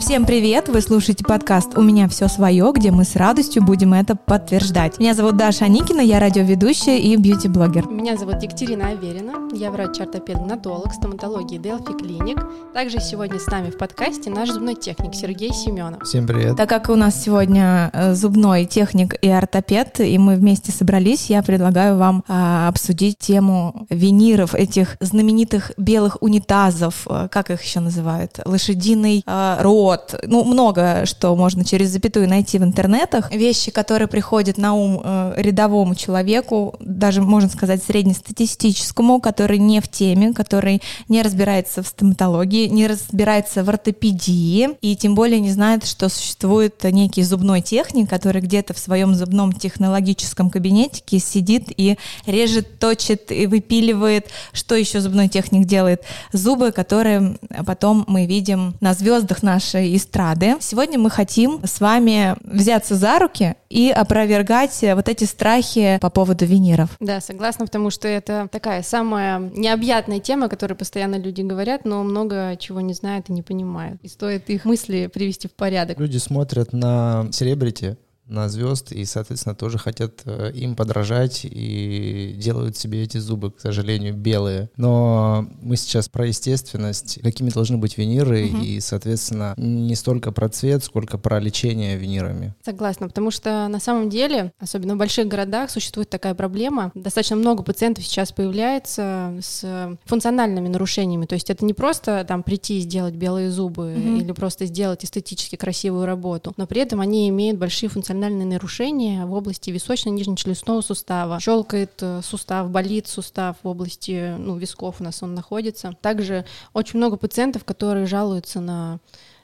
Всем привет! Вы слушаете подкаст «У меня все свое», где мы с радостью будем это подтверждать. Меня зовут Даша Аникина, я радиоведущая и бьюти-блогер. Меня зовут Екатерина Аверина, я врач-ортопед-гнатолог стоматологии Delphi Clinic. Также сегодня с нами в подкасте наш зубной техник Сергей Семенов. Всем привет! Так как у нас сегодня э, зубной техник и ортопед, и мы вместе собрались, я предлагаю вам а, обсудить тему виниров, этих знаменитых белых унитазов, э, как их еще называют, лошадиный а, рот, ну, много что можно через запятую найти в интернетах. Вещи, которые приходят на ум э, рядовому человеку, даже, можно сказать, среднестатистическому, который не в теме, который не разбирается в стоматологии, не разбирается в ортопедии, и тем более не знает, что существует некий зубной техник, который где-то в своем зубном технологическом кабинетике сидит и режет, точит и выпиливает. Что еще зубной техник делает? Зубы, которые потом мы видим на звездах нашей эстрады. Сегодня мы хотим с вами взяться за руки и опровергать вот эти страхи по поводу виниров. Да, согласна, потому что это такая самая необъятная тема, о которой постоянно люди говорят, но много чего не знают и не понимают. И стоит их мысли привести в порядок. Люди смотрят на селебрити, на звезд и, соответственно, тоже хотят э, им подражать и делают себе эти зубы, к сожалению, белые. Но мы сейчас про естественность, какими должны быть виниры угу. и, соответственно, не столько про цвет, сколько про лечение винирами. Согласна, потому что на самом деле, особенно в больших городах, существует такая проблема. Достаточно много пациентов сейчас появляется с функциональными нарушениями. То есть это не просто там прийти и сделать белые зубы угу. или просто сделать эстетически красивую работу, но при этом они имеют большие функциональные функциональные нарушения в области височно-нижнечелюстного сустава. Щелкает э, сустав, болит сустав в области ну, висков у нас он находится. Также очень много пациентов, которые жалуются на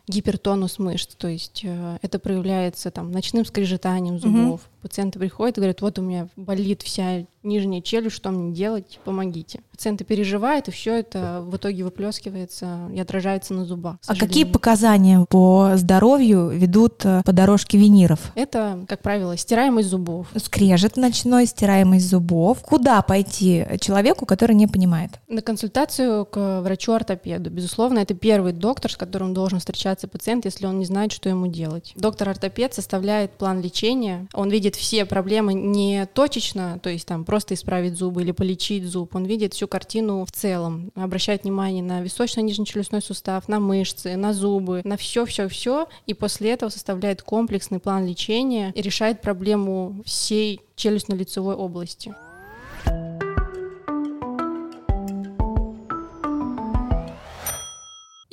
гипертонус мышц, то есть э, это проявляется там ночным скрежетанием зубов. Угу. Пациенты приходят и говорят, вот у меня болит вся нижняя челюсть, что мне делать, помогите. Пациенты переживают, и все это в итоге выплескивается и отражается на зубах. А какие показания по здоровью ведут э, по дорожке виниров? Это, как правило, стираемость зубов. Скрежет ночной, стираемость зубов. Куда пойти человеку, который не понимает? На консультацию к врачу-ортопеду. Безусловно, это первый доктор, с которым должен встречаться пациент, если он не знает, что ему делать. Доктор-ортопед составляет план лечения. Он видит все проблемы не точечно, то есть там просто исправить зубы или полечить зуб. Он видит всю картину в целом, обращает внимание на височно-нижнечелюстной сустав, на мышцы, на зубы, на все-все-все, и после этого составляет комплексный план лечения и решает проблему всей челюстно-лицевой области.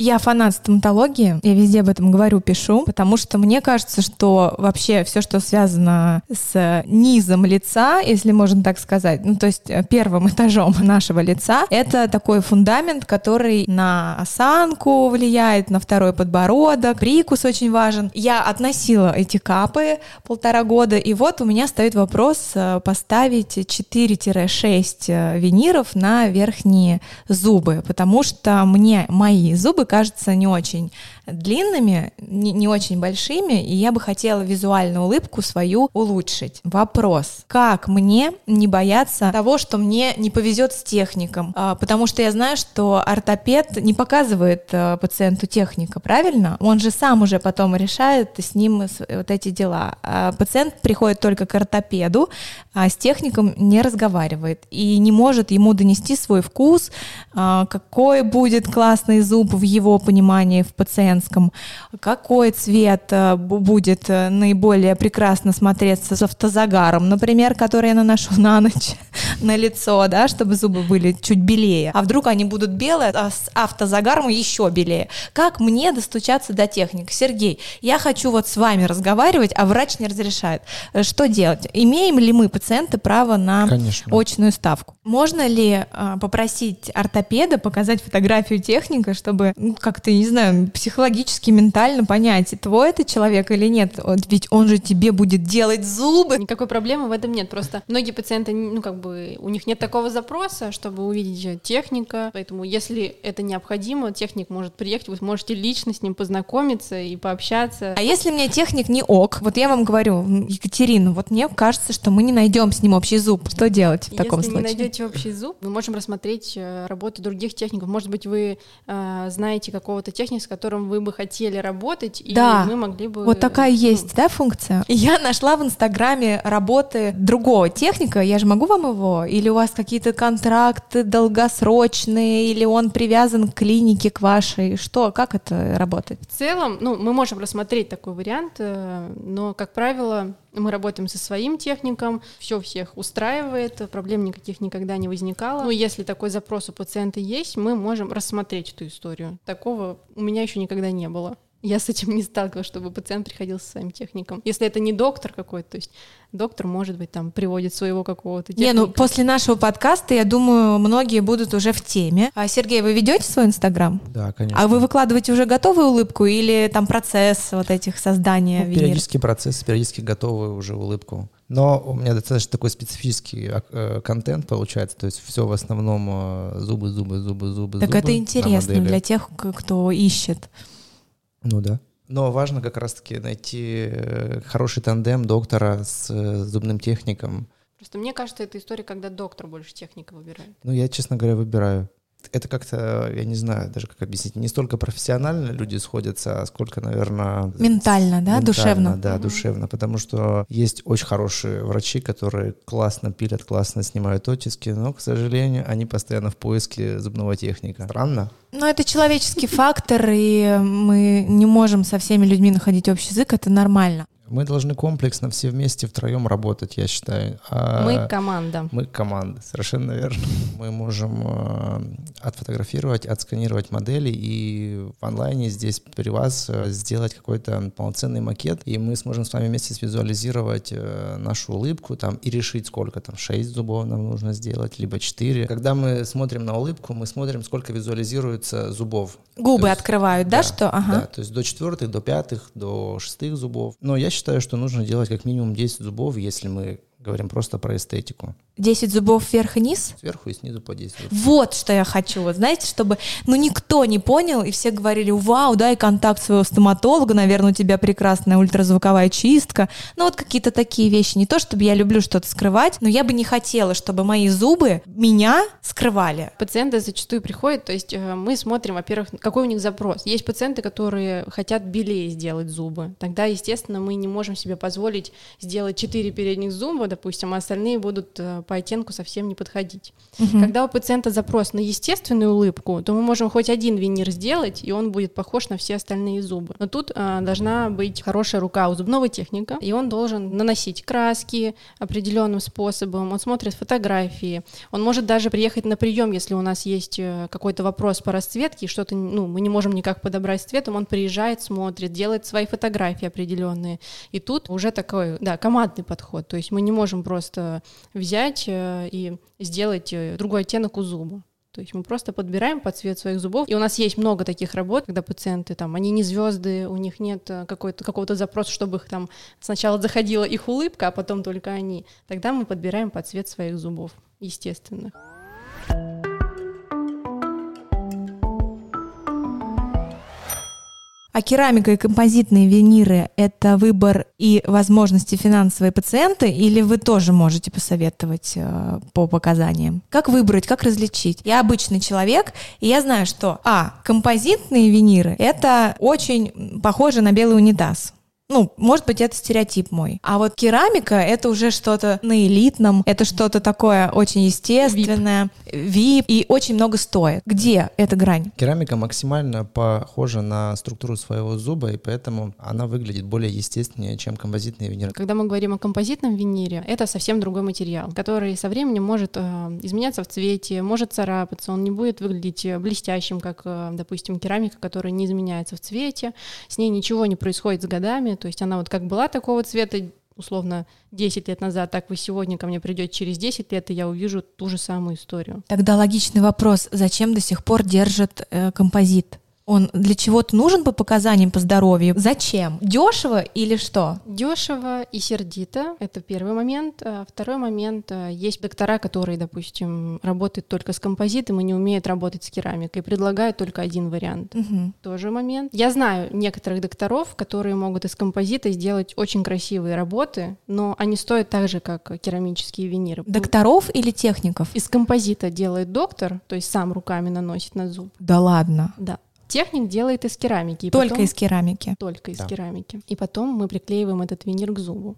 Я фанат стоматологии, я везде об этом говорю, пишу, потому что мне кажется, что вообще все, что связано с низом лица, если можно так сказать, ну то есть э, первым этажом нашего лица, это такой фундамент, который на осанку влияет, на второй подбородок, прикус очень важен. Я относила эти капы полтора года, и вот у меня стоит вопрос э, поставить 4-6 э, виниров на верхние зубы, потому что мне мои зубы зубы кажутся не очень длинными, не, не очень большими, и я бы хотела визуальную улыбку свою улучшить. Вопрос, как мне не бояться того, что мне не повезет с техником? А, потому что я знаю, что ортопед не показывает а, пациенту техника, правильно? Он же сам уже потом решает с ним вот эти дела. А пациент приходит только к ортопеду, а с техником не разговаривает и не может ему донести свой вкус, а, какой будет классный зуб в его понимании в пациенте, женском, какой цвет э, будет э, наиболее прекрасно смотреться с автозагаром, например, который я наношу на ночь на лицо, да, чтобы зубы были чуть белее, а вдруг они будут белые, а с автозагаром еще белее. Как мне достучаться до техник? Сергей, я хочу вот с вами разговаривать, а врач не разрешает. Э, что делать? Имеем ли мы, пациенты, право на Конечно. очную ставку? Можно ли э, попросить ортопеда показать фотографию техника, чтобы ну, как-то, не знаю, психологически психологически, ментально понять, твой это человек или нет. Ведь он же тебе будет делать зубы. Никакой проблемы в этом нет. Просто многие пациенты, ну, как бы, у них нет такого запроса, чтобы увидеть техника. Поэтому, если это необходимо, техник может приехать, вы можете лично с ним познакомиться и пообщаться. А если мне техник не ок, вот я вам говорю, Екатерина, вот мне кажется, что мы не найдем с ним общий зуб. Что делать в таком если случае? Если не найдете общий зуб, мы можем рассмотреть э, работу других техников. Может быть, вы э, знаете знаете какого-то техника, с которым вы бы хотели работать, и Да. мы могли бы... Вот такая ну, есть, да, функция? Я нашла в Инстаграме работы другого техника. Я же могу вам его? Или у вас какие-то контракты долгосрочные? Или он привязан к клинике, к вашей? Что? Как это работает? В целом, ну, мы можем рассмотреть такой вариант, э, но, как правило, мы работаем со своим техником, все всех устраивает, проблем никаких никогда не возникало. Ну, если такой запрос у пациента есть, мы можем рассмотреть эту историю. Такого у меня еще никогда не было. Я с этим не сталкивалась, чтобы пациент приходил со своим техником. Если это не доктор какой-то, то есть доктор, может быть, там приводит своего какого-то техника. Не, ну после нашего подкаста, я думаю, многие будут уже в теме. А, Сергей, вы ведете свой Инстаграм? Да, конечно. А вы выкладываете уже готовую улыбку или там процесс вот этих создания Ну, винир? периодически процесс, периодически готовы уже улыбку. Но у меня достаточно такой специфический э, контент получается, то есть все в основном э, зубы, зубы, зубы, зубы. Так зубы это интересно для тех, кто ищет. Ну да. Но важно как раз-таки найти э, хороший тандем доктора с э, зубным техником. Просто мне кажется, это история, когда доктор больше техника выбирает. Ну, я, честно говоря, выбираю. Это как-то, я не знаю даже, как объяснить, не столько профессионально люди сходятся, а сколько, наверное... Ментально, да, ментально, душевно? Да, Мгм. душевно, потому что есть очень хорошие врачи, которые классно пилят, классно снимают оттиски, но, к сожалению, они постоянно в поиске зубного техника. Странно? Ну, это человеческий фактор, и мы не можем со всеми людьми находить общий язык, это нормально. Мы должны комплексно все вместе втроем работать, я считаю. А Мы команда. Мы команда, совершенно верно. Мы можем э, отфотографировать, отсканировать модели и в онлайне здесь при вас э, сделать какой-то полноценный макет, и мы сможем с вами вместе свизуализировать э, нашу улыбку там и решить, сколько там 6 зубов нам нужно сделать, либо 4. Когда мы смотрим на улыбку, мы смотрим, сколько визуализируется зубов. Губы То есть- открывают, да, да, что? Ага. Да, то есть до четвертых, до пятых, до шестых зубов. Но я считаю, что нужно делать как минимум 10 зубов, если мы говорим просто про эстетику. 10 зубов вверх и низ? Сверху и снизу по 10 зубов. Вот что я хочу. Вот знаете, чтобы ну никто не понял, и все говорили, вау, дай контакт своего стоматолога, наверное, у тебя прекрасная ультразвуковая чистка. Ну вот какие-то такие вещи. Не то, чтобы я люблю что-то скрывать, но я бы не хотела, чтобы мои зубы меня скрывали. Пациенты зачастую приходят, то есть э, мы смотрим, во-первых, какой у них запрос. Есть пациенты, которые хотят белее сделать зубы. Тогда, естественно, мы не можем себе позволить сделать 4 передних зуба, допустим, а остальные будут э, по оттенку совсем не подходить. Когда у пациента запрос на естественную улыбку, то мы можем хоть один винир сделать, и он будет похож на все остальные зубы. Но тут э, должна быть хорошая рука у зубного техника, и он должен наносить краски определенным способом, он смотрит фотографии, он может даже приехать на прием, если у нас есть э, какой-то вопрос по расцветке, и что-то, ну, мы не можем никак подобрать с цветом, он приезжает, смотрит, делает свои фотографии определенные. И тут уже такой, да, командный подход, то есть мы не можем просто взять э, и сделать э, другой оттенок у зуба. То есть мы просто подбираем под цвет своих зубов. И у нас есть много таких работ, когда пациенты там, они не звезды, у них нет э, какой-то, какого-то запроса, чтобы их там сначала заходила их улыбка, а потом только они. Тогда мы подбираем под цвет своих зубов, естественно. А керамика и композитные виниры — это выбор и возможности финансовые пациента, или вы тоже можете посоветовать э, по показаниям? Как выбрать, как различить? Я обычный человек, и я знаю, что, а, композитные виниры — это очень похоже на белый унитаз. Ну, может быть, это стереотип мой. А вот керамика — это уже что-то на элитном, это что-то такое очень естественное, вип, и очень много стоит. Где эта грань? Керамика максимально похожа на структуру своего зуба, и поэтому она выглядит более естественнее, чем композитные виниры. Когда мы говорим о композитном винире, это совсем другой материал, который со временем может э, изменяться в цвете, может царапаться, он не будет выглядеть э, блестящим, как, э, допустим, керамика, которая не изменяется в цвете, с ней ничего не происходит с годами, то есть она вот как была такого цвета, условно, 10 лет назад, так вы сегодня ко мне придете через 10 лет, и я увижу ту же самую историю. Тогда логичный вопрос, зачем до сих пор держат э, композит? Он для чего-то нужен по показаниям по здоровью? Зачем? Дешево или что? Дешево и сердито, это первый момент. А Второй момент, а, есть доктора, которые, допустим, работают только с композитом и не умеют работать с керамикой, предлагают только один вариант. Мгм. Тоже момент. Я знаю некоторых докторов, которые могут из композита сделать очень красивые работы, но они стоят так же, как керамические виниры. Докторов или техников? Из композита делает доктор, то есть сам руками наносит на зуб. Да ладно. Да. Техник делает из керамики. Только потом- из керамики. Только из Да. керамики. И потом мы приклеиваем этот винир к зубу.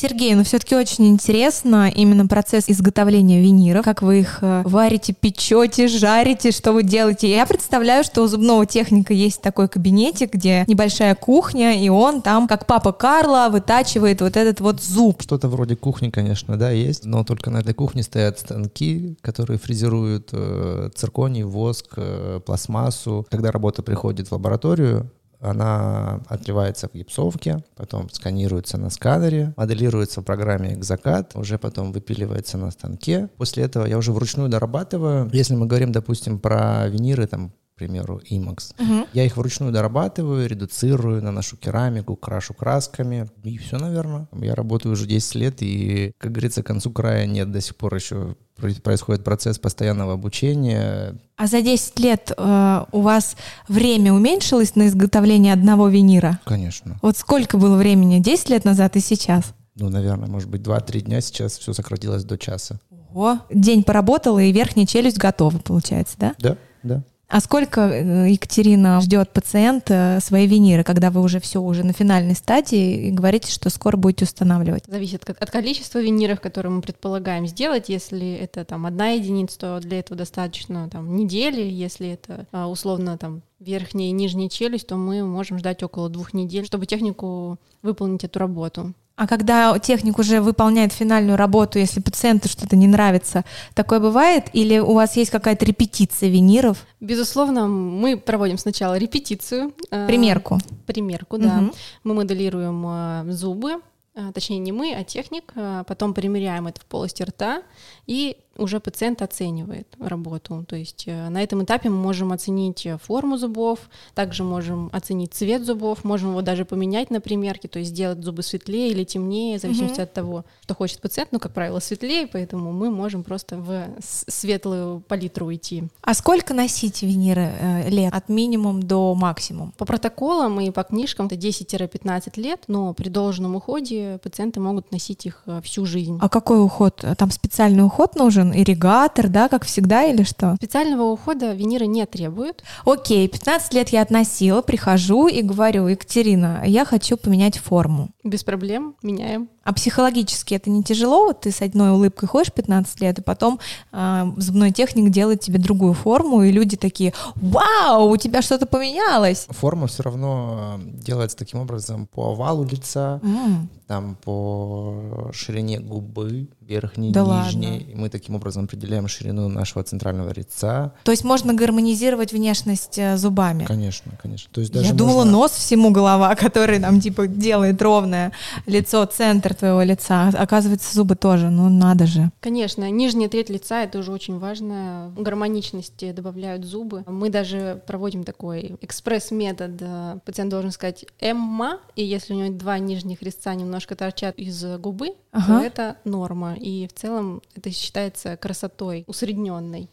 Сергей, ну все-таки очень интересно именно процесс изготовления виниров, как вы их э, варите, печете, жарите, что вы делаете. Я представляю, что у зубного техника есть такой кабинетик, где небольшая кухня, и он там, как папа Карла, вытачивает вот этот вот зуб. Что-то вроде кухни, конечно, да, есть, но только на этой кухне стоят станки, которые фрезеруют э, цирконий, воск, э, пластмассу. Когда работа приходит в лабораторию, она отливается в гипсовке, потом сканируется на сканере, моделируется в программе «Экзакат», уже потом выпиливается на станке. После этого я уже вручную дорабатываю. Если мы говорим, допустим, про виниры, там, примеру, IMAX, я их вручную дорабатываю, редуцирую, наношу керамику, крашу красками. И все, наверное. Я работаю уже 10 лет, и, как говорится, к концу края нет. До сих пор еще про- происходит процесс постоянного обучения. А за 10 лет э, у вас время уменьшилось на изготовление одного винира? Конечно. Вот сколько было времени 10 лет назад и сейчас? Ну, наверное, может быть, 2-3 дня сейчас все сократилось до часа. Ого, день поработала, и верхняя челюсть готова, получается, да? Да, да. А сколько э, Екатерина ждет пациент э, свои виниры, когда вы уже все уже на финальной стадии и говорите, что скоро будете устанавливать? Зависит от, от количества виниров, которые мы предполагаем сделать. Если это там одна единица, то для этого достаточно там недели. Если это а, условно там верхняя и нижняя челюсть, то мы можем ждать около двух недель, чтобы технику выполнить эту работу. А когда техник уже выполняет финальную работу, если пациенту что-то не нравится, такое бывает? Или у вас есть какая-то репетиция виниров? Безусловно, мы проводим сначала репетицию. э, Примерку. Примерку, да. Мгм. Мы моделируем э, зубы, э, точнее не мы, а техник, э, потом примеряем это в полости рта, и уже пациент оценивает работу. То есть э, на этом этапе мы можем оценить э, форму зубов, также можем оценить цвет зубов, можем его даже поменять на примерке, то есть сделать зубы светлее или темнее, в зависимости Мгм. от того, что хочет пациент. Ну, как правило, светлее, поэтому мы можем просто в светлую палитру уйти. А сколько носить виниры э, лет? От минимум до максимум? По протоколам и по книжкам это 10-15 лет, но при должном уходе пациенты могут носить их э, всю жизнь. А какой уход? Там специальный уход нужен? Ирригатор, да, как всегда, или что? Специального ухода виниры не требуют. Окей, 15 лет я относила, прихожу и говорю, Екатерина, я хочу поменять форму. Без проблем меняем. А психологически это не тяжело? Вот ты с одной улыбкой ходишь 15 лет, и потом а, зубной техник делает тебе другую форму, и люди такие, вау, у тебя что-то поменялось. Форма все равно э, делается таким образом по овалу лица, М, там по ширине губы, верхней, Да нижней. И мы таким образом определяем ширину нашего центрального лица. То есть можно гармонизировать внешность э, зубами? Конечно, конечно. То есть Я даже думала, можно- нос всему голова, который нам типа делает ровное лицо, центр твоего лица. Оказывается, зубы тоже. Ну надо же. Конечно, нижняя треть лица это уже очень важно. Гармоничности добавляют зубы. Мы даже проводим такой экспресс-метод. Э, Пациент должен сказать «эмма», и если у него два нижних резца немножко торчат из губы, Ага. то это норма. И в целом это считается красотой усредненной.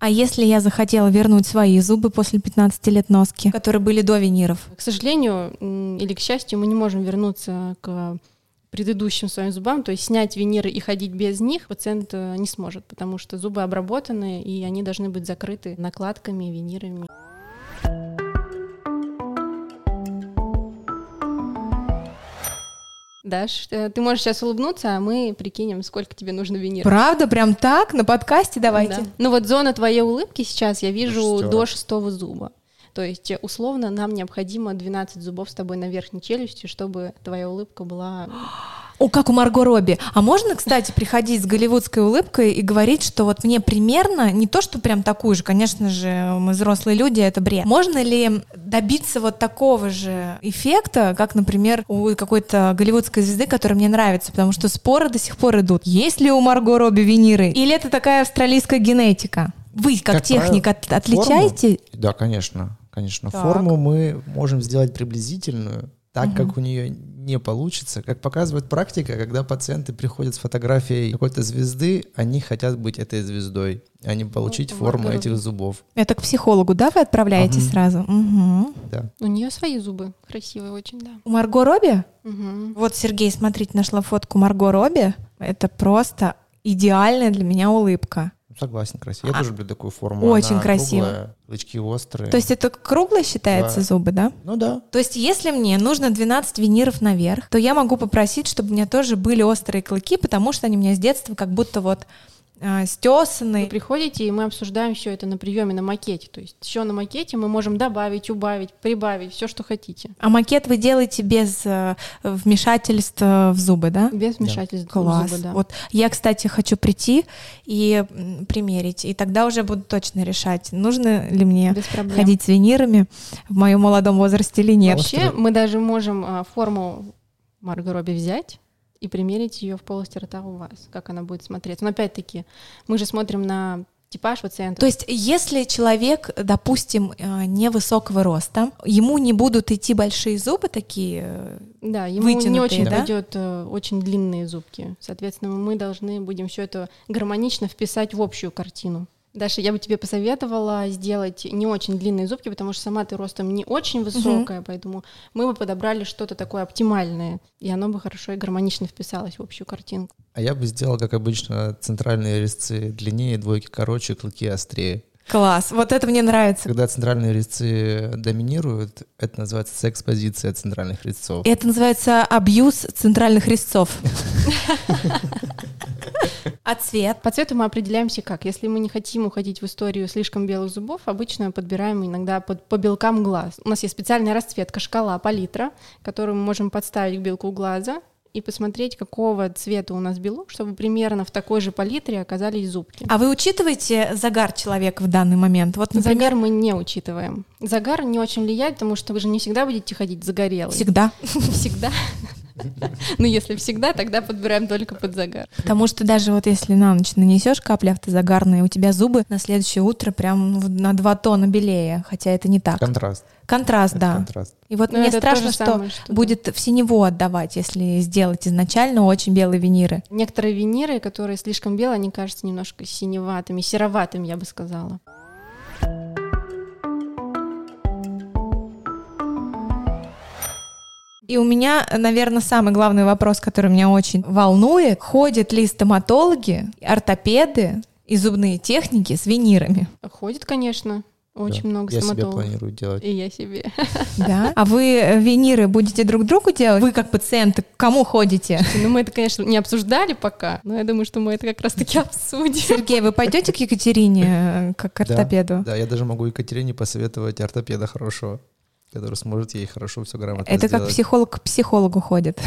А если я захотела вернуть свои зубы после 15 лет носки, которые были до виниров? К сожалению или к счастью, мы не можем вернуться к предыдущим своим зубам, то есть снять виниры и ходить без них пациент э, не сможет, потому что зубы обработаны, и они должны быть закрыты накладками, винирами. Даш, э, ты можешь сейчас улыбнуться, а мы прикинем, сколько тебе нужно виниров. Правда? Прям так? На подкасте давайте? Да. Ну вот зона твоей улыбки сейчас я вижу шестёрок. до шестого зуба. То есть, э, условно, нам необходимо 12 зубов с тобой на верхней челюсти, чтобы твоя улыбка была... О, как у Марго Робби. А можно, кстати, приходить с голливудской улыбкой и говорить, что вот мне примерно, не то, что прям такую же, конечно же, мы взрослые люди, это бред. Можно ли добиться вот такого же эффекта, как, например, у какой-то голливудской звезды, которая мне нравится, потому что споры до сих пор идут. Есть ли у Марго Робби виниры? Или это такая австралийская генетика? Вы, как, Как техник, правило, от- отличаете? Да, конечно, конечно. Так. Форму мы можем сделать приблизительную, так как у нее не получится. Как показывает практика, когда пациенты приходят с фотографией какой-то звезды, они хотят быть этой звездой, а не получить Ну, форму Марго этих зубов. Это к психологу, да, вы отправляете Ага. сразу? Мгм. Да. У нее свои зубы красивые очень, да. У Марго Робби? Мгм. Вот, Сергей, смотрите, нашла фотку Марго Робби. Это просто идеальная для меня улыбка. Согласен, красиво. Я А- тоже люблю такую форму. Очень Она красиво. круглая, клычки острые. То есть это кругло считается Да. зубы, да? Ну да. То есть если мне нужно 12 виниров наверх, то я могу попросить, чтобы у меня тоже были острые клыки, потому что они у меня с детства как будто вот а, Вы стесаны. приходите, и мы обсуждаем все это на приеме, на макете. То есть еще на макете мы можем добавить, убавить, прибавить, все, что хотите. А макет вы делаете без э, вмешательства в зубы, да? Без вмешательств в Класс. зубы, да. Вот я, кстати, хочу прийти и примерить, и тогда уже буду точно решать, нужно ли мне ходить с винирами в моем молодом возрасте или нет. Вообще, мы даже можем а, форму Марго Робби взять и примерить ее в полости рта у вас, как она будет смотреться. Но опять-таки, мы же смотрим на типаж пациента. То есть, если человек, допустим, э, невысокого роста, ему не будут идти большие зубы такие, э, да, ему не вытянутые, очень да? пойдет э, очень длинные зубки. Соответственно, мы должны будем все это гармонично вписать в общую картину. Даша, я бы тебе посоветовала сделать не очень длинные зубки, потому что сама ты ростом не очень высокая, поэтому мы бы подобрали что-то такое оптимальное, и оно бы хорошо и гармонично вписалось в общую картинку. А я бы сделал, как обычно, центральные резцы длиннее, двойки короче, клыки острее. Класс, вот это мне нравится. Когда центральные резцы доминируют, это называется секс-позиция центральных резцов. Это называется абьюз центральных резцов. А цвет? По цвету мы определяемся как. Если мы не хотим уходить в историю слишком белых зубов, обычно подбираем иногда под, по белкам глаз. У нас есть специальная расцветка, шкала, палитра, которую мы можем подставить к белку глаза и посмотреть, какого цвета у нас белок, чтобы примерно в такой же палитре оказались зубки. А вы учитываете загар человека в данный момент? Вот, например, Загар мы не учитываем. Загар не очень влияет, потому что вы же не всегда будете ходить загорелый. всегда. Всегда. Ну, если всегда, тогда подбираем только под загар. Потому что даже вот если на ночь нанесешь капли автозагарные, у тебя зубы на следующее утро прям ну, на два тона белее, хотя это не так. Контраст. Контраст, Это да. контраст. И вот Но мне это то страшно, что самое, что будет в синеву отдавать, если сделать изначально очень белые виниры. Некоторые виниры, которые слишком белые, они кажутся немножко синеватыми, сероватыми, я бы сказала. И у меня, наверное, самый главный вопрос, который меня очень волнует, ходят ли стоматологи, ортопеды и зубные техники с винирами? Ходит, конечно, очень Да. много Я себе стоматологов. планирую делать. И я себе. Да. А вы э, виниры будете друг другу делать? Вы как пациенты к кому ходите? Ну, мы это, конечно, не обсуждали пока, но я думаю, что мы это как раз-таки обсудим. Сергей, вы пойдете к Екатерине э, как к Да, ортопеду? Да, я даже могу Екатерине посоветовать ортопеда хорошего, который сможет ей хорошо все грамотно Это как сделать. психолог к психологу ходит.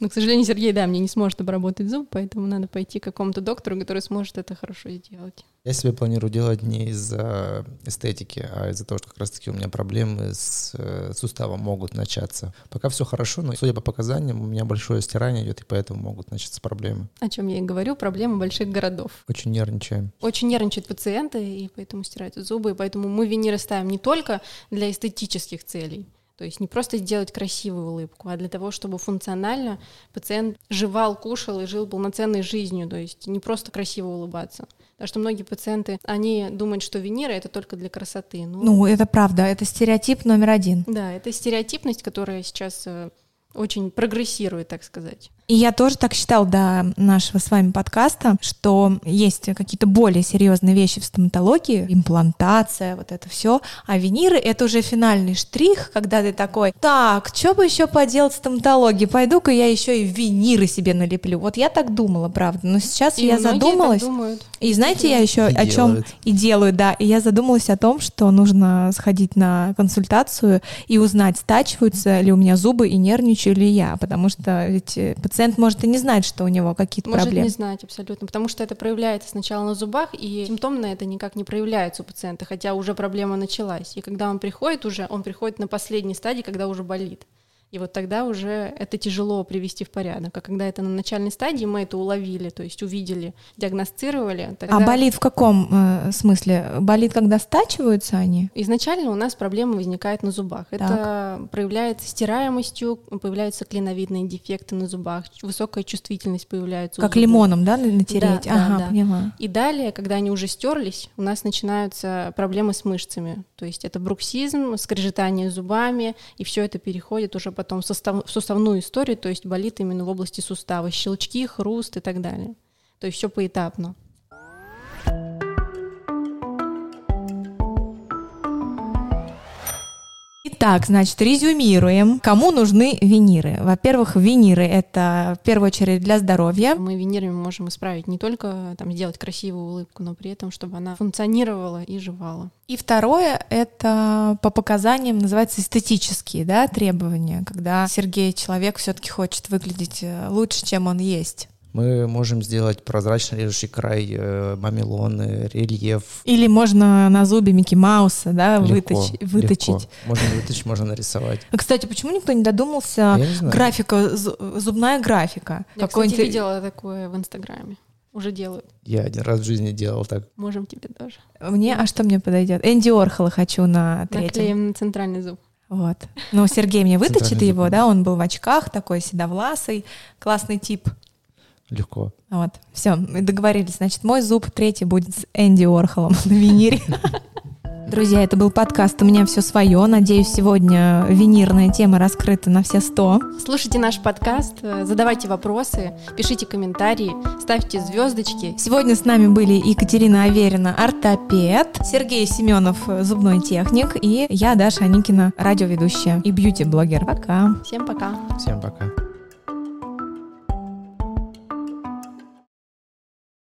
Но, к сожалению, Сергей, да, мне не сможет обработать зуб, поэтому надо пойти к какому-то доктору, который сможет это хорошо сделать. Я себе планирую делать не из-за эстетики, а из-за того, что как раз-таки у меня проблемы с э, суставом могут начаться. Пока все хорошо, но судя по показаниям, у меня большое стирание идет, и поэтому могут начаться проблемы. О чем я и говорю, проблема больших городов. Очень нервничаем. Очень нервничают пациенты, и поэтому стирают зубы, и поэтому мы виниры ставим не только для эстетических целей, то есть не просто сделать красивую улыбку, а для того, чтобы функционально пациент жевал, кушал и жил полноценной жизнью, то есть не просто красиво улыбаться. Потому что многие пациенты, они думают, что виниры — это только для красоты. Ну, Ну, это правда, это стереотип номер один. да, это стереотипность, которая сейчас э, очень прогрессирует, так сказать. И я тоже так считал до нашего с вами подкаста, что есть какие-то более серьезные вещи в стоматологии, имплантация, вот это все. А виниры это уже финальный штрих, когда ты такой, так, что бы еще поделать в стоматологии? Пойду-ка я еще и виниры себе налеплю. Вот я так думала, правда. Но сейчас И я задумалась. думают. И знаете, я еще И о чем и делаю, да. И я задумалась о том, что нужно сходить на консультацию и узнать, стачиваются ли у меня зубы и нервничаю ли я, потому что ведь э, пациент может и не знать, что у него какие-то Может проблемы. не знать абсолютно, потому что это проявляется сначала на зубах, и симптомно это никак не проявляется у пациента, хотя уже проблема началась. И когда он приходит уже, он приходит на последней стадии, когда уже болит. И вот тогда уже это тяжело привести в порядок. А когда это на начальной стадии, мы это уловили, то есть увидели, диагностировали. Тогда... А болит в каком э, смысле? Болит, когда стачиваются они? Изначально у нас проблема возникает на зубах. Это проявляется стираемостью, появляются клиновидные дефекты на зубах, высокая чувствительность появляется. Как лимоном, да, натереть? Да, да, ага, да. поняла. И далее, когда они уже стерлись, у нас начинаются проблемы с мышцами. То есть это бруксизм, скрежетание зубами, и все это переходит уже потом в, состав- в суставную историю, то есть болит именно в области сустава, щелчки, хруст и так далее. То есть все поэтапно. Итак, значит, резюмируем. Кому нужны виниры? Во-первых, виниры — это в первую очередь для здоровья. Мы винирами можем исправить не только там, сделать красивую улыбку, но при этом, чтобы она функционировала и жевала. И второе — это по показаниям называется эстетические да, требования, когда Сергей, человек, все-таки хочет выглядеть э, лучше, чем он есть. Мы можем сделать прозрачно режущий край, э, мамилоны, рельеф. Или можно на зубе Микки Мауса, да, Легко, выточ- выточить. легко. Можно выточить, можно нарисовать. А, Кстати, почему никто не додумался Я не графика, зу- зубная графика? Я, кстати, Какой-нибудь- видела такое в Инстаграме. Уже делают. Я один раз в жизни делал так. Можем тебе тоже. Мне, а что мне подойдет? Энди Орхола хочу на третьем. Наклеим на центральный зуб. Вот. Ну, Сергей мне выточит его, да, он был в очках, такой седовласый, классный тип. Легко. Вот, все, мы договорились. Значит, мой зуб третий будет с Энди Орхолом на винире. Друзья, это был подкаст «У меня все свое». Надеюсь, сегодня винирная тема раскрыта на все сто. Слушайте наш подкаст, э, задавайте вопросы, пишите комментарии, ставьте звездочки. Сегодня с нами были Екатерина Аверина, ортопед, Сергей Семенов, зубной техник, и я, Даша Аникина, радиоведущая и бьюти-блогер. Пока! Всем пока! Всем пока.